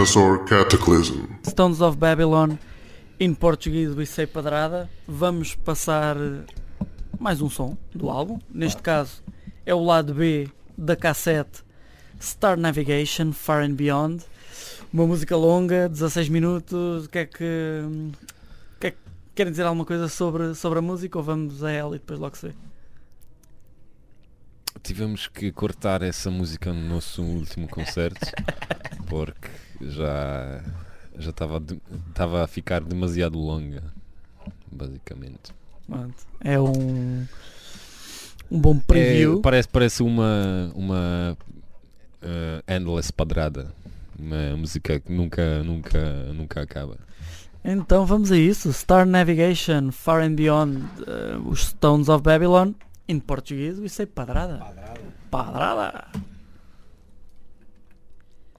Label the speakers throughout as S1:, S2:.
S1: Dinosaur Cataclysm.
S2: Stones of Babylon, em português we say padrada. Vamos passar mais um som do álbum. Neste caso é o lado B da cassete Star Navigation Far and Beyond. Uma música longa, 16 minutos. O que é que, que, é que querem dizer alguma coisa sobre, sobre a música ou vamos a ela e depois logo se vê?
S3: Tivemos que cortar essa música no nosso último concerto porque já já estava estava a ficar demasiado longa, basicamente.
S2: É um um bom preview.
S3: É, parece parece uma uma uh, endless padrada, uma música que nunca nunca nunca acaba.
S2: Então vamos a isso. Star Navigation, Far and Beyond, uh, os Stones of Babylon, em português, isso é padrada.
S4: Padrada.
S2: Padrada.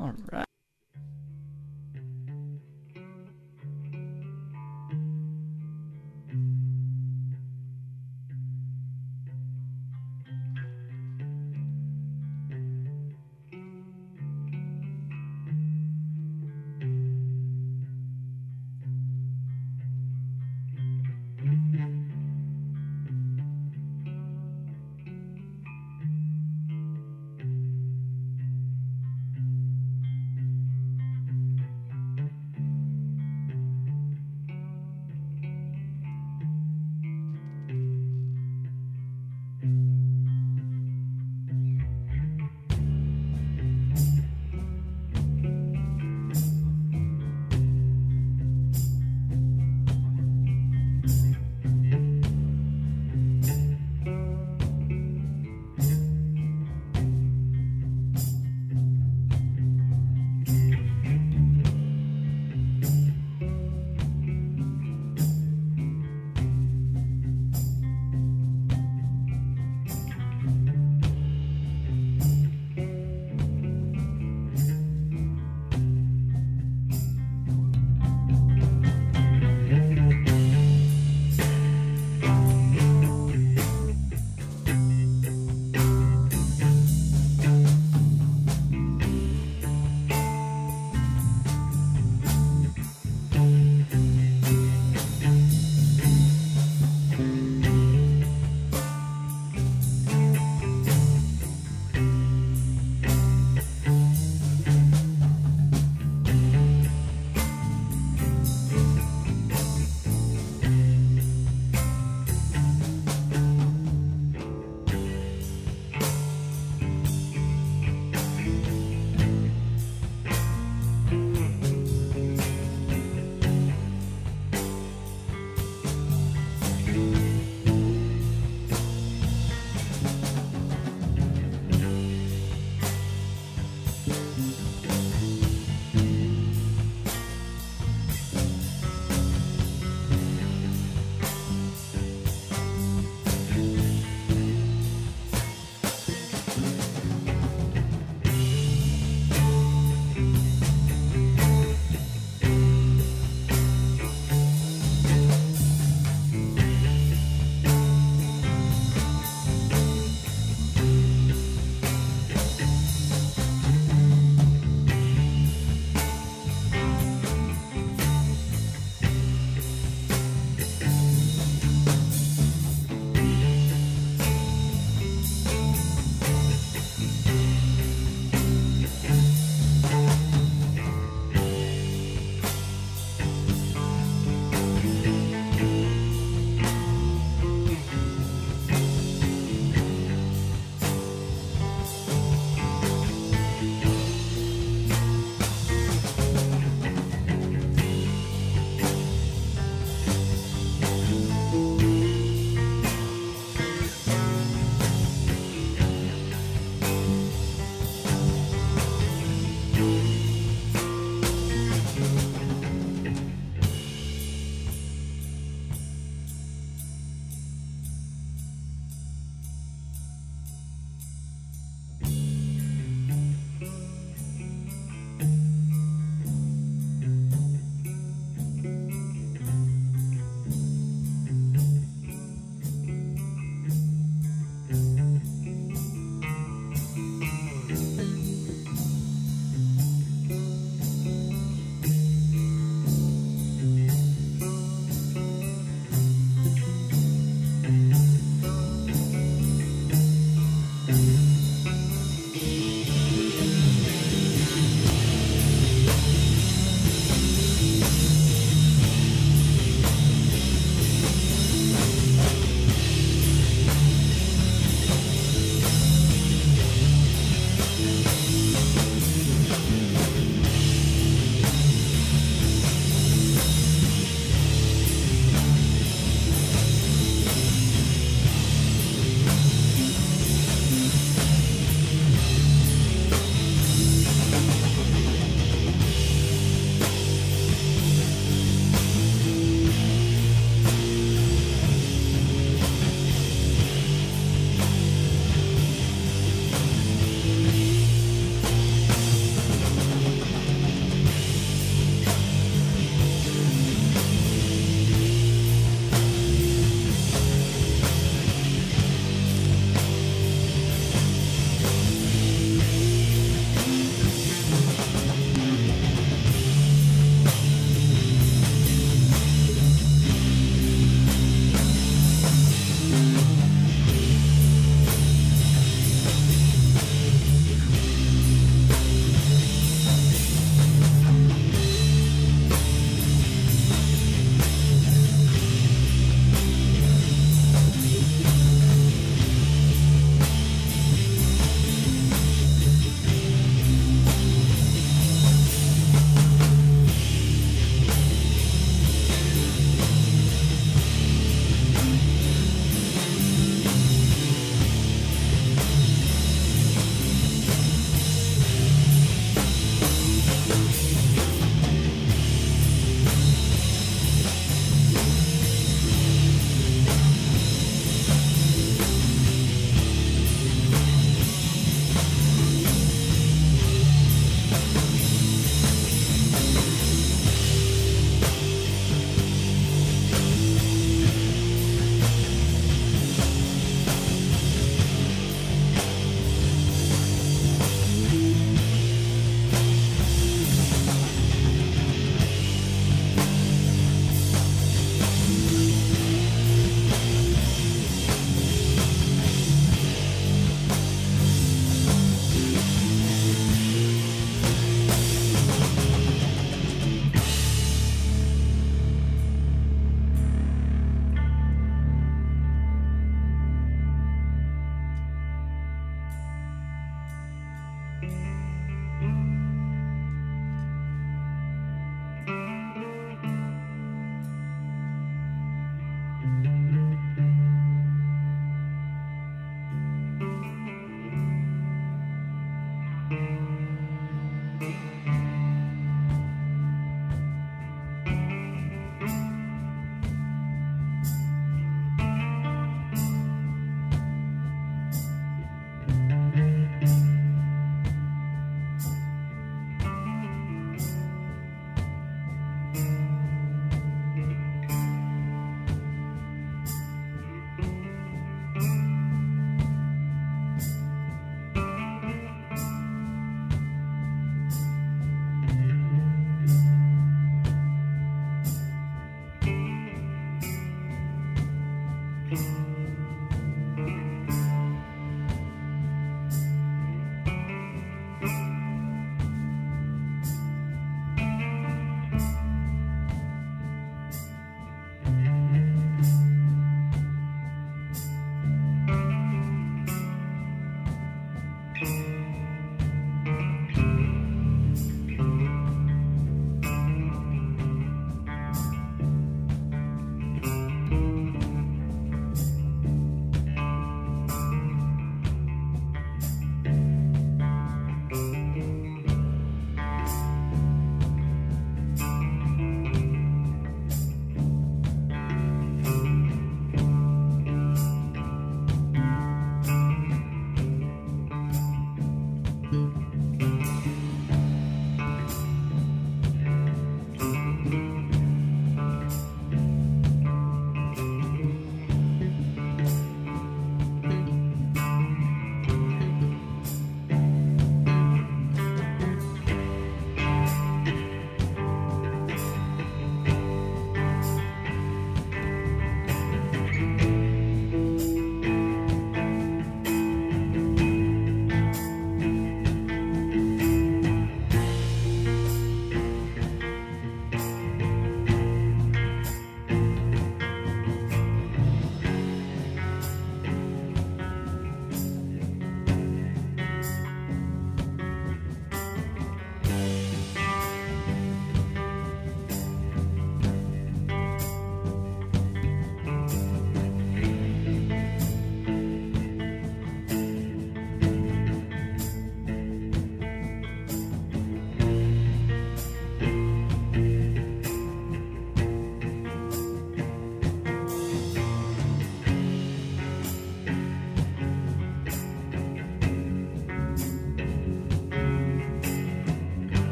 S2: Alright.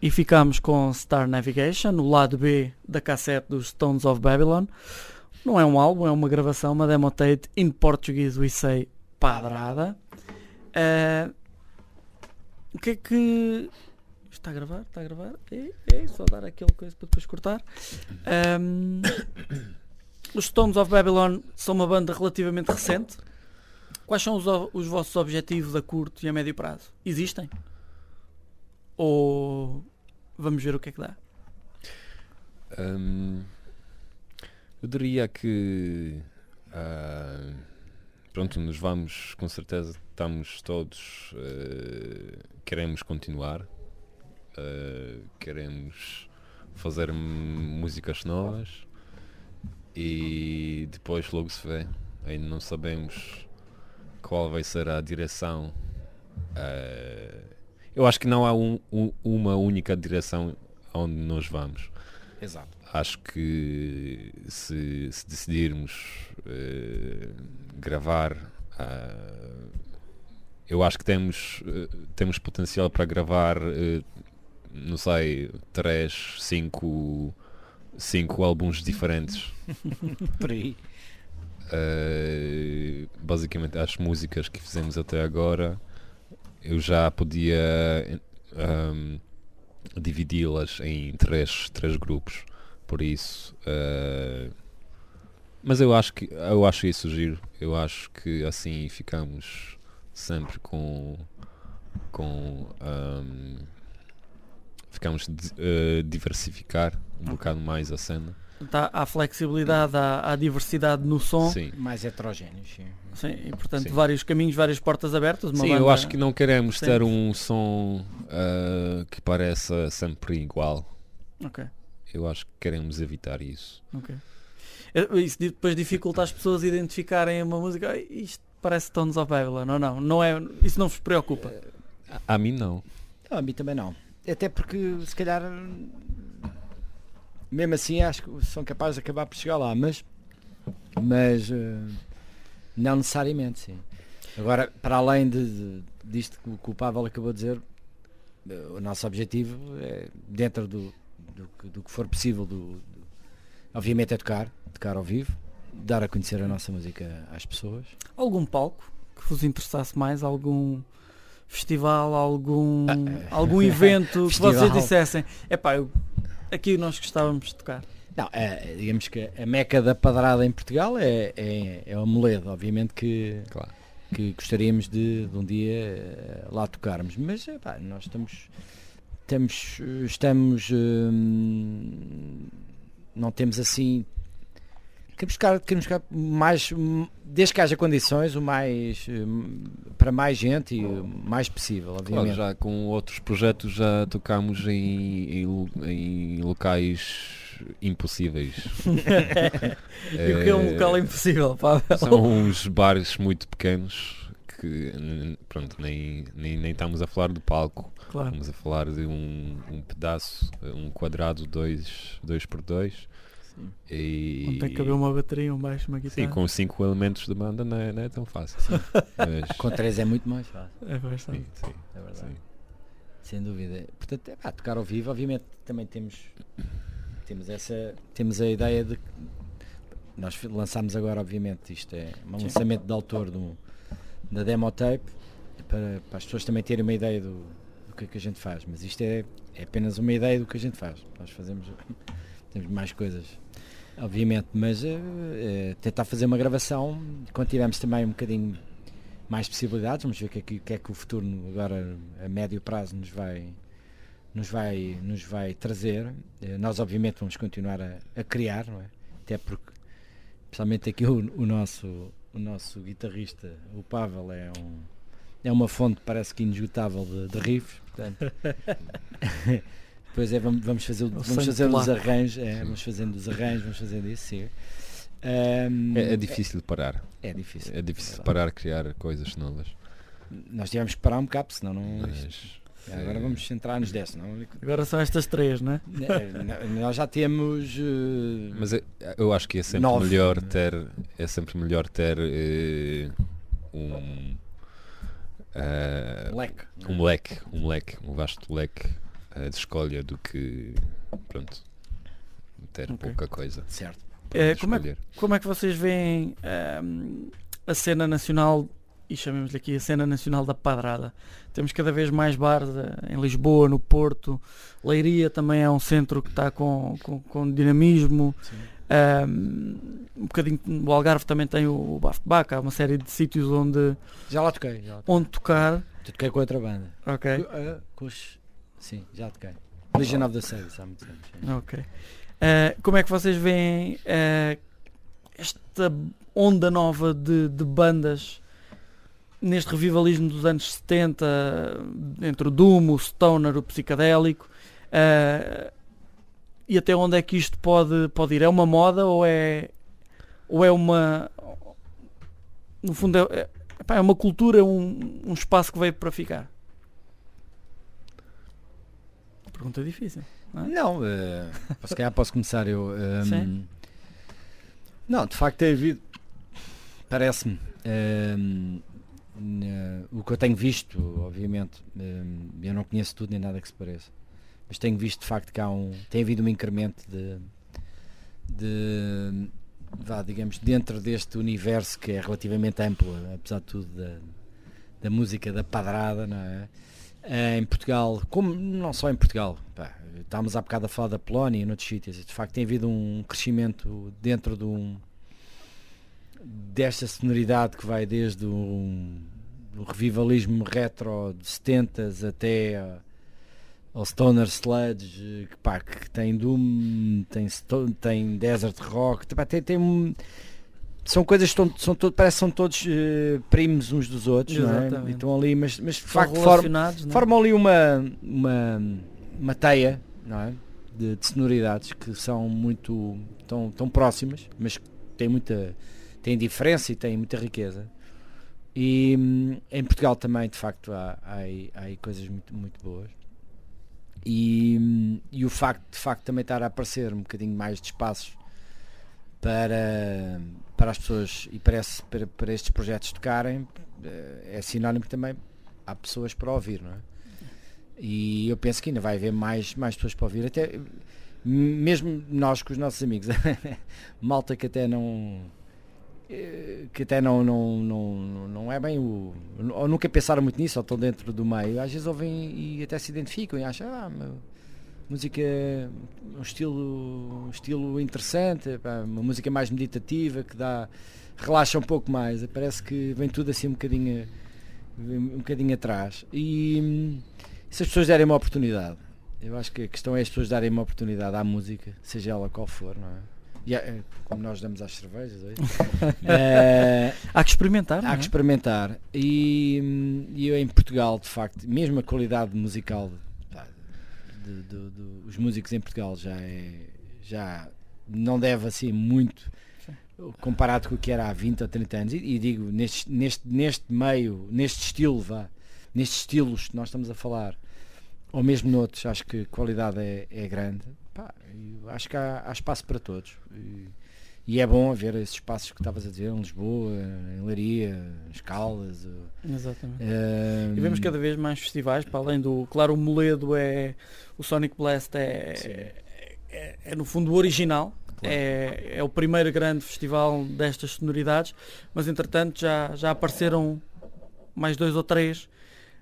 S2: E ficamos com Star Navigation, o lado B da cassete dos Stones of Babylon. Não é um álbum, é uma gravação, uma demo tape in Portuguese we say padrada. Eh, o que é que. Está a gravar? Está a gravar? É, é só dar aquele coisa para depois cortar. Ehm, os Stones of Babylon são uma banda relativamente recente. Quais são os, os vossos objetivos a curto e a médio prazo? Existem? Ou vamos ver o que é que dá?
S3: Hum, eu diria que ah, pronto, nos vamos com certeza, estamos todos eh, queremos continuar, eh, queremos fazer músicas novas e depois logo se vê. Ainda não sabemos qual vai ser a direção. eh, eu acho que não há um- um- uma única direção onde nós vamos
S4: Exato.
S3: acho que se, se decidirmos eh, gravar ah, eu acho que temos eh, temos potencial para gravar eh, não sei três cinco cinco álbuns diferentes
S4: Por aí.
S3: Basicamente as músicas que fizemos até agora eu já podia ahm, dividi-las em três, três grupos. Por isso eh, mas eu acho que eu acho isso giro. Eu acho que assim ficamos sempre com com ahm, ficamos eh, diversificar um bocado mais a cena
S2: Tá, há flexibilidade, há, há diversidade no som.
S3: sim
S4: Mais heterogéneos, sim.
S2: Sim, e portanto
S3: Sim.
S2: vários caminhos, várias portas abertas. Uma
S3: Sim, eu
S2: banda-
S3: acho que não queremos
S2: Sim.
S3: ter um som ah, que pareça sempre igual.
S2: Ok,
S3: Eu acho que queremos evitar isso.
S2: ok. Isso depois dificulta as pessoas identificarem uma música. "Ai, Isto parece Tones of Babylon, ou não? não é, isso não vos preocupa.
S3: A, a mim não.
S4: Não, a mim também não. Até porque se calhar mesmo assim acho que são capazes de acabar por chegar lá, mas mas eh, não necessariamente, sim. Agora, para além de, de- disto que o Pavel acabou de dizer, eh, o nosso objetivo é dentro do, do, que- do que for possível do, do- obviamente é tocar, tocar ao vivo, dar a conhecer a nossa música às pessoas.
S2: Algum palco que vos interessasse mais? Algum festival? Algum,
S4: Ah,
S2: algum evento que vocês dissessem? Epá, eu, aqui nós gostávamos de tocar.
S4: Não, é, digamos que a meca da padrada em Portugal é, é, é o Moledo, obviamente que,
S3: Claro.
S4: que gostaríamos de, de um dia eh, lá tocarmos, mas epá, nós estamos, estamos, eh, estamos hum, não temos assim queremos ficar, queremos ficar mais desde que haja condições o mais hum, para mais gente e o mais possível,
S3: Claro,
S4: obviamente.
S3: já com outros projetos já tocamos em, em, em locais impossíveis.
S2: E o que é um
S3: Eh,
S2: local impossível, Pavel?
S3: São uns bares muito pequenos que pronto, nem, nem, nem estamos a falar do palco.
S2: Claro.
S3: Estamos a falar de um, um pedaço, um quadrado 2 dois, por 2
S4: Sim.
S3: e
S2: Onde tem que haver uma bateria, um baixo, uma guitarra.
S3: sim, com cinco elementos de banda não é, não é tão fácil. Mas,
S4: Com três é muito mais fácil,
S2: É bastante.
S3: sim, sim,
S4: é verdade.
S3: sim.
S4: Sem dúvida. Portanto, é, pá, tocar ao vivo, obviamente também temos temos essa temos a ideia de que nós lançámos agora, obviamente, isto é um
S2: Sim.
S4: lançamento de autor do, da demo tape para, para as pessoas também terem uma ideia do, do que é que a gente faz, mas isto é, é apenas uma ideia do que a gente faz. Nós fazemos temos mais coisas, obviamente, mas é, é, tentar fazer uma gravação quando tivermos também um bocadinho mais possibilidades, vamos ver o que é que, que, é que o futuro agora a médio prazo nos vai nos vai nos vai trazer. Eh, Nós obviamente vamos continuar a, a criar, é? Até porque principalmente aqui o, o nosso o nosso guitarrista, o Pavel é um é uma fonte parece que inesgotável de, de riffs, portanto. Depois é, vamos, vamos fazer, vamos
S2: sangue
S4: fazer os arranjos, é, vamos fazendo os arranjos, vamos fazendo isso, sim. Ahm,
S3: É, é difícil de parar.
S4: É, difícil.
S3: É difícil de
S4: verdade.
S3: parar, criar coisas novas.
S4: Nós tivemos que parar um bocado, senão não.
S3: Mas,
S4: Agora
S3: é,
S4: vamos centrar-nos dessa, não?
S2: Agora são estas três, né?
S4: Eh, Nós já temos. eh,
S3: Mas é- eu acho que é sempre
S4: Nove.
S3: melhor ter é sempre melhor ter eh, um eh,
S4: leque.
S3: um leque, um leque, um vasto leque de escolha do que pronto ter
S2: Ok.
S3: pouca coisa.
S4: Certo.
S2: É, como é-. Como é que vocês veem ahm, a cena nacional, e chamemos-lhe aqui a cena nacional da padrada? Temos cada vez mais bares eh, em Lisboa, no Porto, Leiria também é um centro que está com, com, com dinamismo.
S4: Sim.
S2: Ahm, um bocadinho o Algarve também tem o Bafo de Baca, há uma série de sítios onde,
S4: Já lá toquei. Já lá toquei.
S2: onde tocar.
S4: Já toquei com outra banda.
S2: Ok,
S4: Com, eh, com os- Sim, já toquei. Legion of the Service há muitos anos.
S2: ok. Ah, como é que vocês veem ah, esta onda nova de, de bandas neste revivalismo dos anos 70, entre o Doom, o Stoner, o psicadélico? ah, e até onde é que isto pode, pode ir? É uma moda ou é, ou é uma. No fundo, é, é, é uma cultura, um, um espaço que veio para ficar? Pergunta difícil.
S4: Não, eh, se calhar posso começar eu. ehm,
S2: Sim.
S4: não, de facto tem havido, parece-me, ehm, na- o que eu tenho visto, obviamente, ehm, eu não conheço tudo nem nada que se pareça, mas tenho visto de facto que há um, tem havido um incremento de, de vá, digamos, dentro deste universo que é relativamente amplo, apesar de tudo, da, da música da padrada, não é? Eh, em Portugal, como não só em Portugal, pá, estávamos há bocado a falar da Polónia e noutros sítios, de facto tem havido um crescimento dentro de um desta sonoridade que vai desde um, o revivalismo retro de 70s até ao Stoner Sludge, que, pá, que tem Doom, tem, tem Desert Rock, pá, tem, tem são coisas que estão, são to- parece que são todos eh, primos uns dos outros, não é?
S2: Exatamente.
S4: E estão ali, mas, mas de facto formam,
S2: relacionados, né?
S4: formam ali uma, uma, uma teia não é? de, de sonoridades que são muito tão, tão próximas, mas que têm muita têm diferença e têm muita riqueza. E hum, em Portugal também, de facto, há, há, há aí coisas muito, muito boas. E, hum, e o facto de facto também estar a aparecer um bocadinho mais de espaços para, para as pessoas e para, esse- para, para estes projetos tocarem eh, é sinónimo que também há pessoas para ouvir, não é? E eu penso que ainda vai haver mais, mais pessoas para ouvir, até mesmo nós com os nossos amigos, malta que até não eh, que até não, não, não, não é bem o. ou nunca pensaram muito nisso, ou estão dentro do meio, às vezes ouvem e até se identificam e acham, ah, meu, música um estilo, um estilo interessante, pá, uma música mais meditativa que dá relaxa um pouco mais, parece que vem tudo assim um bocadinho um bocadinho atrás e se as pessoas derem uma oportunidade eu acho que a questão é as pessoas darem uma oportunidade à música seja ela qual for não é? E é, como nós damos às cervejas é? Eh,
S2: Há que experimentar, não
S4: há
S2: é?
S4: que experimentar e, e eu em Portugal de facto mesmo a qualidade musical de- de- de- os músicos em Portugal já é já não deve assim muito comparado com o que era há 20 ou 30 anos. E, e digo neste, neste, neste meio neste estilo vá nestes estilos que nós estamos a falar ou mesmo noutros acho que a qualidade é, é grande. Pá, acho que há, há espaço para todos. E, e é bom haver esses espaços que estavas a dizer em Lisboa, em Leiria, eh,
S2: Exatamente. E vemos cada vez mais festivais, para além do. Claro, o Moledo é. O Sonic Blast é. É, é, no fundo o original.
S4: Claro.
S2: É, é o primeiro grande festival destas sonoridades, mas entretanto já, já apareceram mais dois ou três.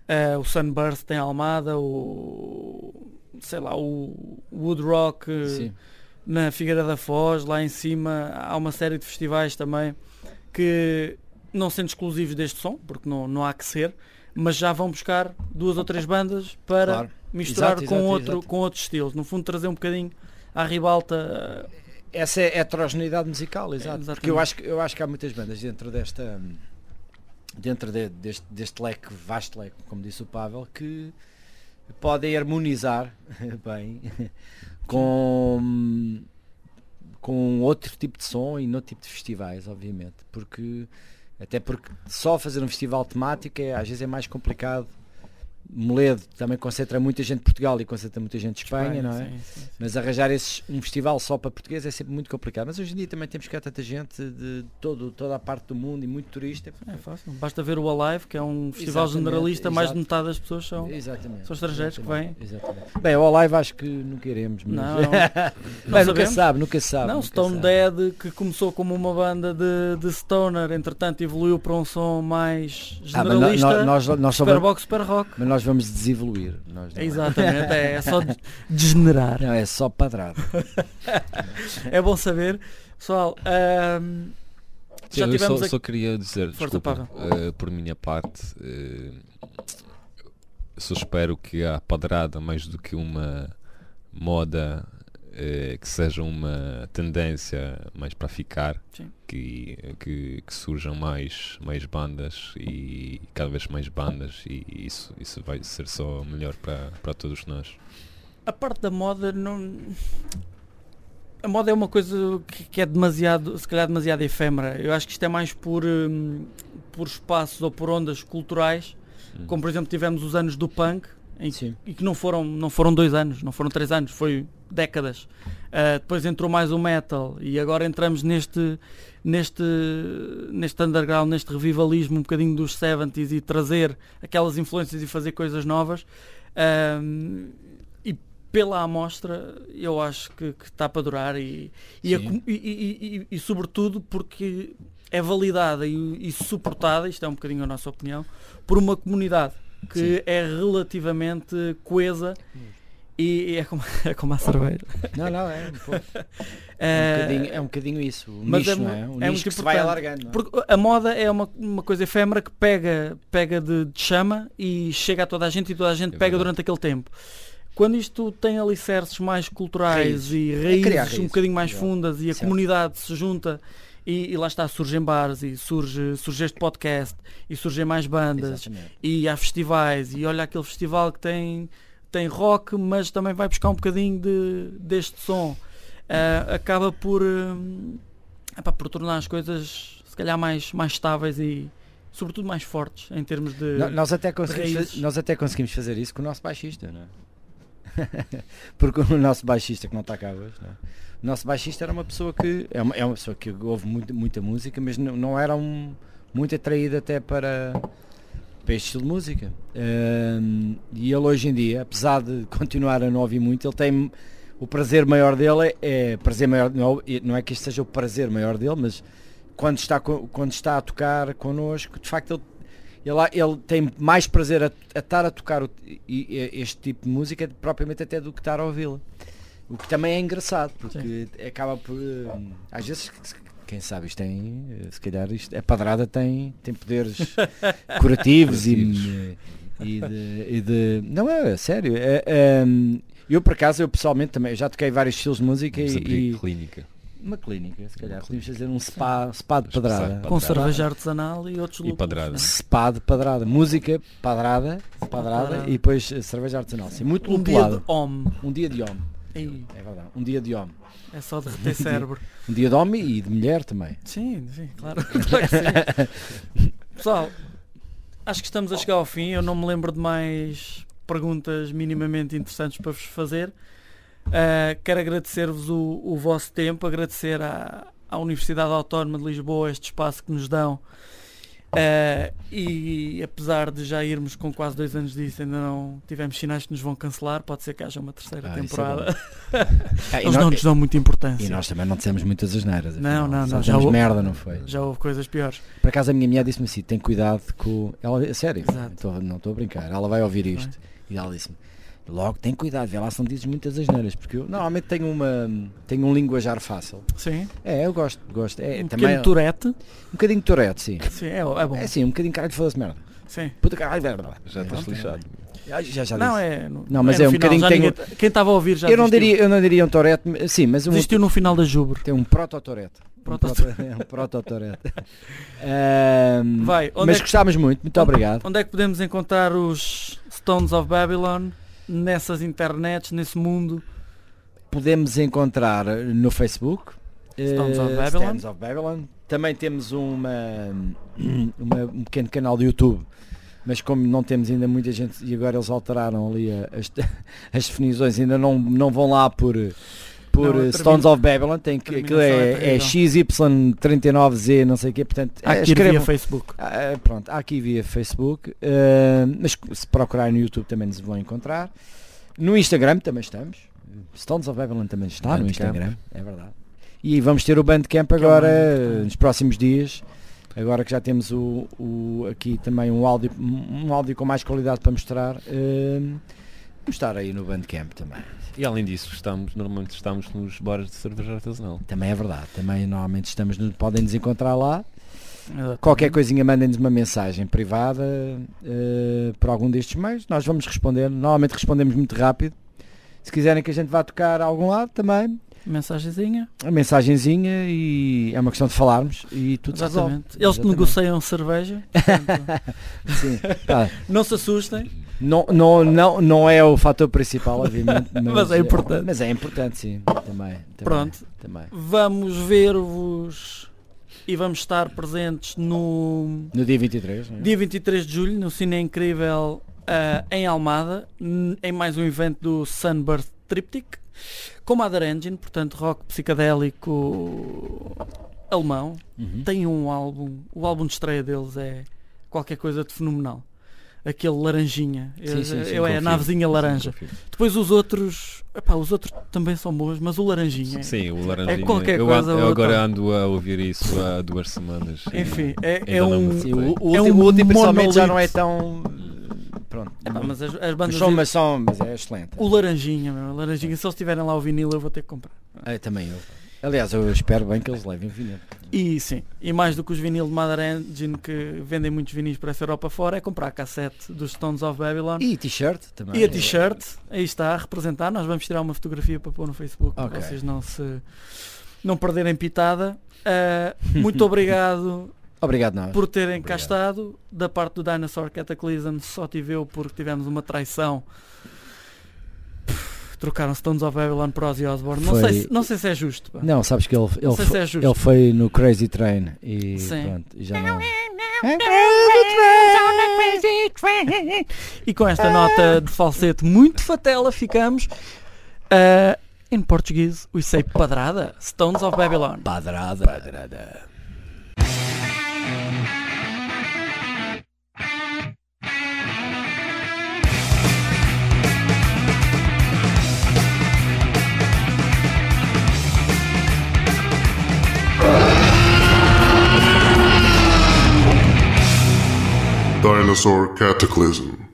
S2: Eh, o Sunburst tem Almada, o. sei lá, o Wood Rock eh,
S4: Sim,
S2: na Figueira da Foz, lá em cima há uma série de festivais também que não sendo exclusivos deste som, porque não, não há que ser, mas já vão buscar duas ou três bandas para
S4: claro.
S2: misturar
S4: Exato,
S2: com,
S4: exato,
S2: outro,
S4: exato.
S2: com outros estilos. No fundo trazer um bocadinho à ribalta.
S4: Essa é a heterogeneidade musical, exato.
S2: Exatamente.
S4: Porque eu acho, que- eu acho que há muitas bandas dentro desta dentro de- deste, deste leque, vasto leque, como disse o Pavel, que podem harmonizar bem com, com outro tipo de som e noutro tipo de festivais, obviamente. Porque, até porque só fazer um festival temático é, às vezes é mais complicado. Moledo também concentra muita gente de Portugal e concentra muita gente de Espanha, não é?
S2: Sim, sim, sim.
S4: Mas arranjar esses, um festival só para português é sempre muito complicado. Mas hoje em dia também temos cá tanta gente de todo, toda a parte do mundo e muito turista.
S2: É fácil. Basta ver o Alive, que é um festival
S4: Exatamente,
S2: generalista, mais de metade das pessoas são.
S4: Exatamente.
S2: São estrangeiros que
S4: Exatamente, exatamente. Bem, ao live acho que nunca iremos. Mas...
S2: Não,
S4: Bem, nunca sabe, nunca sabe.
S2: Não,
S4: nunca
S2: Stone
S4: sabe.
S2: Dead, que começou como uma banda de, de stoner, entretanto evoluiu para um som mais
S4: Ah,
S2: generalista.
S4: no- nós, nós, só
S2: super super rock.
S4: Nós vamos desevoluir. Nós não.
S2: Exatamente, é, é só de- degenerar.
S4: Não, é só padrado.
S2: É bom saber. Pessoal,
S3: Sim,
S2: já
S3: eu só,
S2: aqui.
S3: só queria dizer,
S2: Força,
S3: desculpa, eh, por minha parte, eh, só espero que a padrada, mais do que uma moda, eh, que seja uma tendência mais para ficar, que, que, que surjam mais, mais bandas e cada vez mais bandas e isso, isso vai ser só melhor para, para todos nós.
S2: A parte da moda não. A moda é uma coisa que, que é demasiado, se calhar demasiado efêmera. Eu acho que isto é mais por, hum, por espaços ou por ondas culturais,
S3: Hum.
S2: como por exemplo tivemos os anos do punk, em e que não foram, não foram dois anos, não foram três anos, foi décadas. Ah, depois entrou mais o metal e agora entramos neste, neste, neste underground, neste revivalismo um bocadinho dos 70s e trazer aquelas influências e fazer coisas novas. E pela amostra eu acho que, que está para durar e, e, a e- e- e- sobretudo porque é validada e, suportada, isto é um bocadinho a nossa opinião, por uma comunidade que
S4: Sim.
S2: é relativamente coesa e, e é, como, é como a cerveja.
S4: Não, não, é um, pouco- é um bocadinho, é um bocadinho isso. O
S2: mas
S4: nicho,
S2: é
S4: é? O
S2: é
S4: nicho que se vai alargando. não é?
S2: Porque a moda é uma, uma coisa efêmera que pega, pega de, de chama e chega a toda a gente e toda a gente
S3: É
S2: pega
S3: verdade.
S2: durante aquele tempo. Quando isto tem alicerces mais culturais
S4: Raízes.
S2: e
S4: É
S2: raízes,
S4: criar
S2: um
S4: raízes,
S2: bocadinho mais
S4: exato.
S2: fundas e a
S4: Certo.
S2: comunidade se junta e, e lá está, surgem bares e surge, surge este podcast e surgem mais bandas
S4: Exatamente.
S2: e há festivais e olha aquele festival que tem, tem rock mas também vai buscar um bocadinho de, deste som Ah, acaba por hum, epá, por tornar as coisas se calhar mais, mais estáveis e sobretudo mais fortes em termos de
S4: No- Nós até, conseguimos nós até conseguimos fazer isso com o nosso baixista, não é? Porque o nosso baixista que não está cá hoje, não é? o nosso baixista era uma pessoa que é uma, é uma pessoa que ouve muito, muita música, mas não, não era um, muito atraído até para, para este estilo de música. Ahm, e ele hoje em dia, apesar de continuar a não ouvir muito, ele tem o prazer maior dele é, é prazer maior, não, é- não é que este seja o prazer maior dele, mas quando está, quando está a tocar connosco, de facto ele ele, ele tem mais prazer a, a estar a tocar o- este tipo de música propriamente até do que estar a ouvi-la. O que também é engraçado, porque acaba por. hum, Às vezes, quem sabe, isto tem. eh, Se calhar isto, a padrada tem, tem poderes curativos e, e, de, e de- Não é, sério. é, hum, eu por acaso, eu pessoalmente também já toquei vários estilos de música
S3: Vamos
S4: e, e
S3: clínica.
S4: uma clínica, se calhar. Podíamos fazer um spa, spa de padrada.
S2: com cerveja artesanal e outros
S3: E
S2: lúpulos,
S3: padrada.
S2: né?
S4: Spa de padrada, música padrada, padrada
S2: padrada.
S4: e depois eh, cerveja artesanal. Sim, muito
S2: um dia de
S4: lupulado.
S2: homem
S4: Um dia de homem,
S2: Ei,
S4: é verdade. Um dia de homem.
S2: é só derreter cérebro
S4: Um dia de homem e de mulher também.
S2: Sim, sim, claro. claro que sim. Pessoal, acho que estamos a chegar ao fim. Eu não me lembro de mais perguntas minimamente interessantes para vos fazer. Uh, quero agradecer-vos o, o vosso tempo, agradecer à, à Universidade Autónoma de Lisboa este espaço que nos dão. Uh, e apesar de já irmos com quase dois anos disso, ainda não tivemos sinais que nos vão cancelar. Pode ser que haja uma terceira
S4: Ah, é
S2: temporada.
S4: Ah, e,
S2: Eles
S4: nós,
S2: não nos dão muita importância.
S4: e nós também não dissemos muitas asneiras.
S2: Não, não, não, já houve-
S4: merda, não foi?
S2: Já houve coisas piores.
S4: Por acaso a minha mulher disse-me assim, tem cuidado com... Ela, sério, tô- não estou a brincar. Ela vai ouvir isto. E ela disse-me, logo tem cuidado, vê lá se não dizes muitas asneiras. Porque eu normalmente tenho, uma, tenho um linguajar fácil.
S2: Sim.
S4: É, eu gosto, gosto. É,
S2: um
S4: também,
S2: pequeno Tourette.
S4: um bocadinho de Tourette, sim.
S2: Sim, é, é bom.
S4: É sim, um bocadinho caralho de foda-se merda.
S2: Sim.
S4: Puta caralho, merda.
S3: Já estás
S4: É,
S3: lixado.
S4: Já, já, já
S2: Não,
S4: disse.
S2: é.
S4: Não, mas
S2: no
S4: é um
S2: final,
S4: bocadinho tenho-
S2: ninguém- Quem estava a ouvir já
S4: eu, não diria, eu não diria um Torete, sim, mas um,
S2: no final da Jubre.
S4: tem um proto-Torete. Um
S2: Proto-
S4: proto- é um proto-Torete. Ahm,
S2: Vai,
S4: mas
S2: é que-
S4: gostávamos muito, muito
S2: onde-
S4: obrigado.
S2: Onde é que podemos encontrar os Stones of Babylon nessas internets, nesse mundo?
S4: Podemos encontrar no Facebook
S2: Stones of
S4: eh,
S2: Babylon.
S4: Stones of Babylon. Também temos uma, uma- um pequeno canal do YouTube, mas como não temos ainda muita gente e agora eles alteraram ali as, as definições, ainda não, não vão lá por, por
S2: Não,
S4: eh, Stones of Babylon, tem que, aquilo
S2: é
S4: é, é
S2: terrível.
S4: XY39Z, não sei o quê, portanto
S2: Há
S4: eh,
S2: que ir via Facebook.
S4: ah, pronto, há aqui via Facebook, ah, mas se procurarem no YouTube também nos vão encontrar. No Instagram também estamos. Stones of Babylon também está no
S3: Bandcamp.
S4: Instagram, é verdade. E vamos ter o Bandcamp
S2: é
S4: agora
S2: Bandcamp.
S4: nos próximos dias. Agora que já temos o, o- aqui também um áudio, um áudio com mais qualidade para mostrar, ah, vamos estar aí no Bandcamp também.
S3: E além disso, estamos, normalmente estamos nos bares de cerveja artesanal.
S4: Também é verdade. Também normalmente estamos no, podem nos encontrar lá. Qualquer coisinha mandem-nos uma mensagem privada eh, por algum destes meios, nós vamos responder. Normalmente respondemos muito rápido. Se quiserem que a gente vá tocar a algum lado também,
S2: Mensagenzinha.
S4: a mensagenzinha e é uma questão de falarmos e tudo se resolve.
S2: Exatamente. Eles
S4: Exatamente.
S2: negociam cerveja.
S4: Sim. Pá,
S2: não se assustem.
S4: não, não, não, não é o fator principal, obviamente, mas,
S2: Mas é importante.
S4: Mas é importante, sim. Também. também
S2: Pronto.
S4: Também.
S2: Vamos ver-vos e vamos estar presentes no
S4: No dia 23, não é?
S2: dia 23 de julho no Cine Incrível ah, em Almada, em mais um evento do Sunburst Triptych, com Mother Engine, portanto rock psicadélico alemão.
S4: Uhum.
S2: Tem um álbum, o álbum de estreia deles é qualquer coisa de fenomenal. Aquele laranjinha,
S4: Sim,
S2: eu,
S4: sim, sim,
S2: eu é a navezinha laranja.
S3: Sim.
S2: Depois os outros, epá, os outros também são bons, mas o laranjinha,
S3: Sim, o laranjinha.
S2: É qualquer
S3: eu,
S2: coisa
S3: ando- eu agora ando a ouvir isso há duas semanas.
S2: enfim, é, é um,
S3: me
S4: Sim, o, o
S2: É
S4: último,
S2: um
S4: principalmente já não é tão. Pronto.
S2: epá, mas as, as bandas
S4: são, mas são, mas é excelente.
S2: O laranjinha, meu, o laranjinha, se eles tiverem lá o vinil eu vou ter que comprar.
S4: É, também eu. Aliás, eu espero bem que eles levem vinil.
S2: E sim, e mais do que os vinil de Mother Engine que vendem muitos vinis para essa Europa fora, é comprar a cassete dos Stones of Babylon
S4: E t-shirt também.
S2: e a t-shirt, aí está a representar, nós vamos tirar uma fotografia para pôr no Facebook para
S4: Ok.
S2: vocês não se não perderem pitada. Ah, muito obrigado
S4: Obrigado, nós.
S2: por terem cá
S3: Obrigado.
S2: estado. Da parte do Dinosaur Cataclysm só tive eu porque tivemos uma traição. Trocaram Stones of Babylon por Ozzy Osbourne. Não,
S4: Foi-
S2: sei, se- não sei se é justo. pá.
S4: Não, sabes que ele,
S2: Não
S4: ele, foi,
S2: se é
S4: ele foi no Crazy Train e
S2: Sim.
S4: pronto, e já não.
S2: E com esta nota de falsete muito fatela ficamos. ah, em português, we say padrada. Stones of Babylon.
S4: Padrada. Padrada.
S1: Dinosaur Cataclysm.